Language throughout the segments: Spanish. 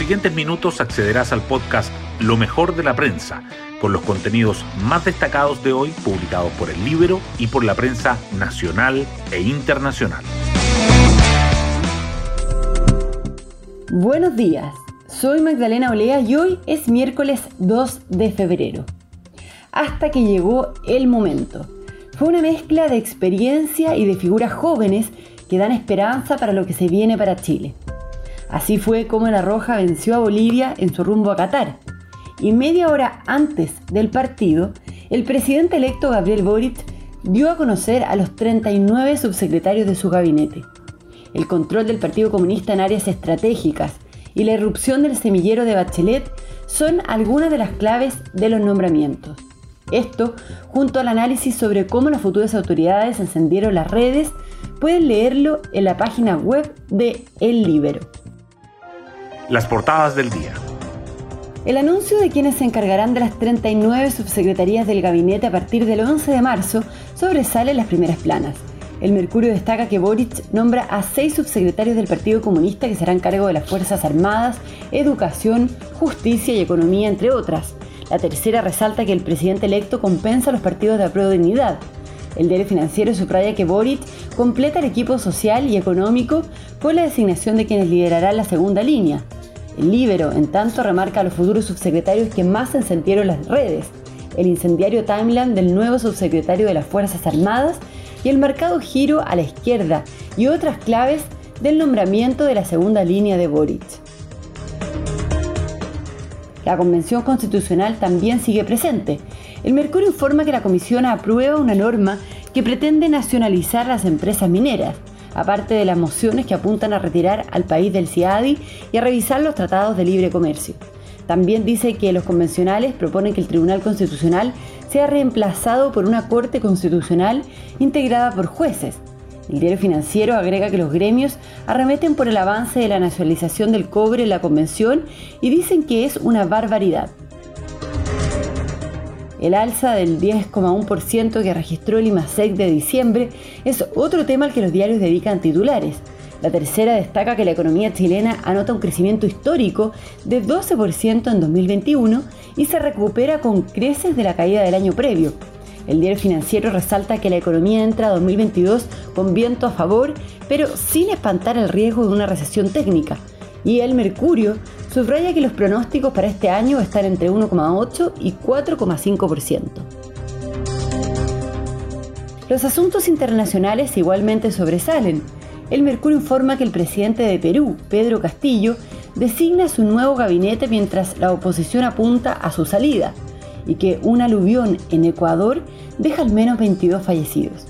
siguientes minutos accederás al podcast Lo mejor de la prensa, con los contenidos más destacados de hoy publicados por el Libro y por la prensa nacional e internacional. Buenos días, soy Magdalena Olea y hoy es miércoles 2 de febrero. Hasta que llegó el momento. Fue una mezcla de experiencia y de figuras jóvenes que dan esperanza para lo que se viene para Chile. Así fue como la Roja venció a Bolivia en su rumbo a Qatar. Y media hora antes del partido, el presidente electo Gabriel Boric dio a conocer a los 39 subsecretarios de su gabinete. El control del Partido Comunista en áreas estratégicas y la irrupción del semillero de Bachelet son algunas de las claves de los nombramientos. Esto, junto al análisis sobre cómo las futuras autoridades encendieron las redes, pueden leerlo en la página web de El Libero. Las portadas del día. El anuncio de quienes se encargarán de las 39 subsecretarías del gabinete a partir del 11 de marzo sobresale en las primeras planas. El Mercurio destaca que Boric nombra a seis subsecretarios del Partido Comunista que serán cargo de las Fuerzas Armadas, Educación, Justicia y Economía, entre otras. La tercera resalta que el presidente electo compensa a los partidos de apruebo dignidad. El diario financiero subraya que Boric completa el equipo social y económico con la designación de quienes liderarán la segunda línea. El Libero, en tanto, remarca a los futuros subsecretarios que más encendieron las redes, el incendiario timeline del nuevo subsecretario de las Fuerzas Armadas y el marcado giro a la izquierda y otras claves del nombramiento de la segunda línea de Boric. La Convención Constitucional también sigue presente. El Mercurio informa que la Comisión aprueba una norma que pretende nacionalizar las empresas mineras aparte de las mociones que apuntan a retirar al país del CIADI y a revisar los tratados de libre comercio. También dice que los convencionales proponen que el Tribunal Constitucional sea reemplazado por una Corte Constitucional integrada por jueces. El diario financiero agrega que los gremios arremeten por el avance de la nacionalización del cobre en la Convención y dicen que es una barbaridad. El alza del 10,1% que registró el IMASEC de diciembre es otro tema al que los diarios dedican titulares. La tercera destaca que la economía chilena anota un crecimiento histórico de 12% en 2021 y se recupera con creces de la caída del año previo. El diario financiero resalta que la economía entra a 2022 con viento a favor, pero sin espantar el riesgo de una recesión técnica. Y el Mercurio subraya que los pronósticos para este año están entre 1,8 y 4,5%. Los asuntos internacionales igualmente sobresalen. El Mercurio informa que el presidente de Perú, Pedro Castillo, designa su nuevo gabinete mientras la oposición apunta a su salida y que un aluvión en Ecuador deja al menos 22 fallecidos.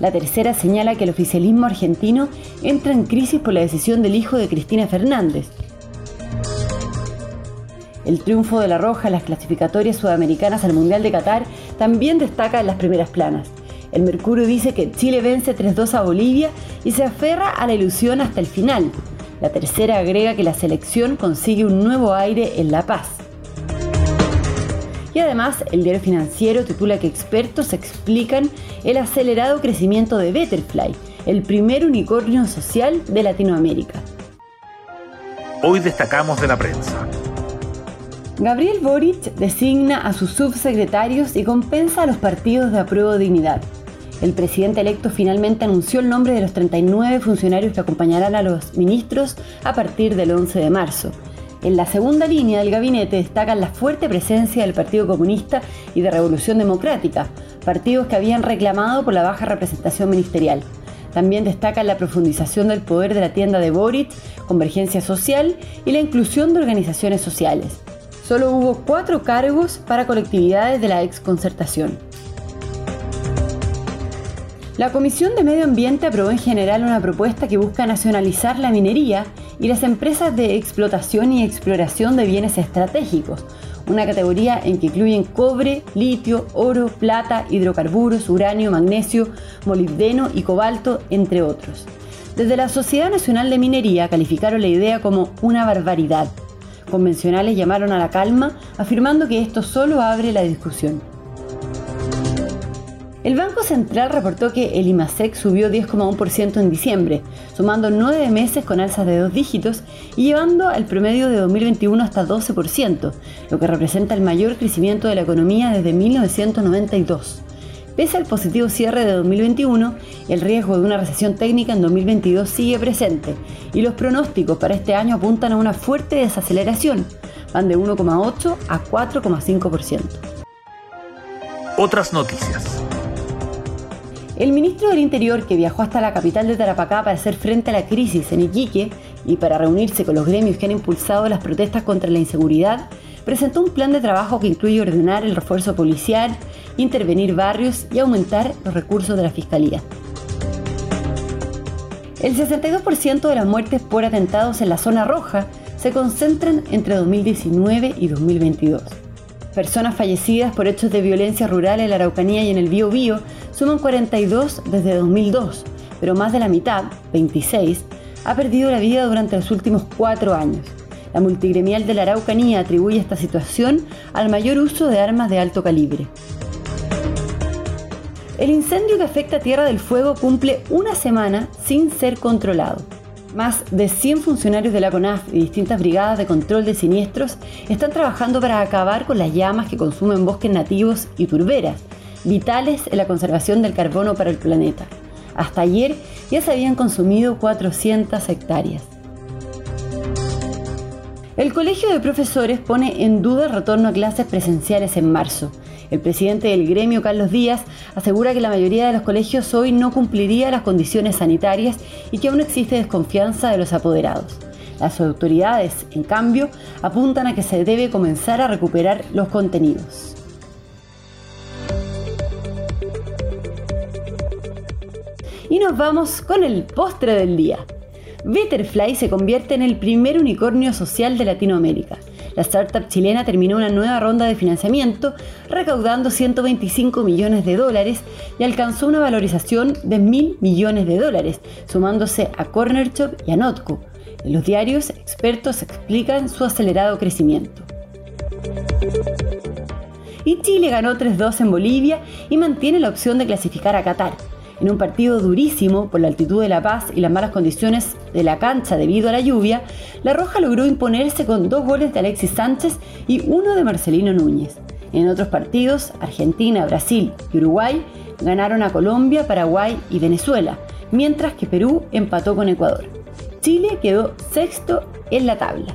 La tercera señala que el oficialismo argentino entra en crisis por la decisión del hijo de Cristina Fernández, el triunfo de la Roja en las clasificatorias sudamericanas al Mundial de Qatar también destaca en las primeras planas. El Mercurio dice que Chile vence 3-2 a Bolivia y se aferra a la ilusión hasta el final. La tercera agrega que la selección consigue un nuevo aire en La Paz. Y además, el diario financiero titula que expertos explican el acelerado crecimiento de Betterfly, el primer unicornio social de Latinoamérica. Hoy destacamos de la prensa. Gabriel Boric designa a sus subsecretarios y compensa a los partidos de apruebo dignidad. El presidente electo finalmente anunció el nombre de los 39 funcionarios que acompañarán a los ministros a partir del 11 de marzo. En la segunda línea del gabinete destacan la fuerte presencia del Partido Comunista y de Revolución Democrática, partidos que habían reclamado por la baja representación ministerial. También destacan la profundización del poder de la tienda de Boric, convergencia social y la inclusión de organizaciones sociales solo hubo cuatro cargos para colectividades de la exconcertación. La Comisión de Medio Ambiente aprobó en general una propuesta que busca nacionalizar la minería y las empresas de explotación y exploración de bienes estratégicos, una categoría en que incluyen cobre, litio, oro, plata, hidrocarburos, uranio, magnesio, molibdeno y cobalto, entre otros. Desde la Sociedad Nacional de Minería calificaron la idea como una barbaridad convencionales llamaron a la calma, afirmando que esto solo abre la discusión. El Banco Central reportó que el IMASEC subió 10,1% en diciembre, sumando nueve meses con alzas de dos dígitos y llevando al promedio de 2021 hasta 12%, lo que representa el mayor crecimiento de la economía desde 1992. Pese al positivo cierre de 2021, el riesgo de una recesión técnica en 2022 sigue presente y los pronósticos para este año apuntan a una fuerte desaceleración, van de 1,8 a 4,5%. Otras noticias. El ministro del Interior, que viajó hasta la capital de Tarapacá para hacer frente a la crisis en Iquique y para reunirse con los gremios que han impulsado las protestas contra la inseguridad, presentó un plan de trabajo que incluye ordenar el refuerzo policial, intervenir barrios y aumentar los recursos de la Fiscalía. El 62% de las muertes por atentados en la zona roja se concentran entre 2019 y 2022 personas fallecidas por hechos de violencia rural en la Araucanía y en el Bío suman 42 desde 2002, pero más de la mitad, 26, ha perdido la vida durante los últimos cuatro años. La multigremial de la Araucanía atribuye esta situación al mayor uso de armas de alto calibre. El incendio que afecta Tierra del Fuego cumple una semana sin ser controlado. Más de 100 funcionarios de la CONAF y distintas brigadas de control de siniestros están trabajando para acabar con las llamas que consumen bosques nativos y turberas, vitales en la conservación del carbono para el planeta. Hasta ayer ya se habían consumido 400 hectáreas. El Colegio de Profesores pone en duda el retorno a clases presenciales en marzo. El presidente del gremio, Carlos Díaz, asegura que la mayoría de los colegios hoy no cumpliría las condiciones sanitarias y que aún existe desconfianza de los apoderados. Las autoridades, en cambio, apuntan a que se debe comenzar a recuperar los contenidos. Y nos vamos con el postre del día. Betterfly se convierte en el primer unicornio social de Latinoamérica. La startup chilena terminó una nueva ronda de financiamiento recaudando 125 millones de dólares y alcanzó una valorización de mil millones de dólares, sumándose a Corner Shop y a Notco. En los diarios, expertos explican su acelerado crecimiento. Y Chile ganó 3-2 en Bolivia y mantiene la opción de clasificar a Qatar en un partido durísimo por la altitud de La Paz y las malas condiciones de la cancha debido a la lluvia, La Roja logró imponerse con dos goles de Alexis Sánchez y uno de Marcelino Núñez. En otros partidos, Argentina, Brasil y Uruguay ganaron a Colombia, Paraguay y Venezuela, mientras que Perú empató con Ecuador. Chile quedó sexto en la tabla.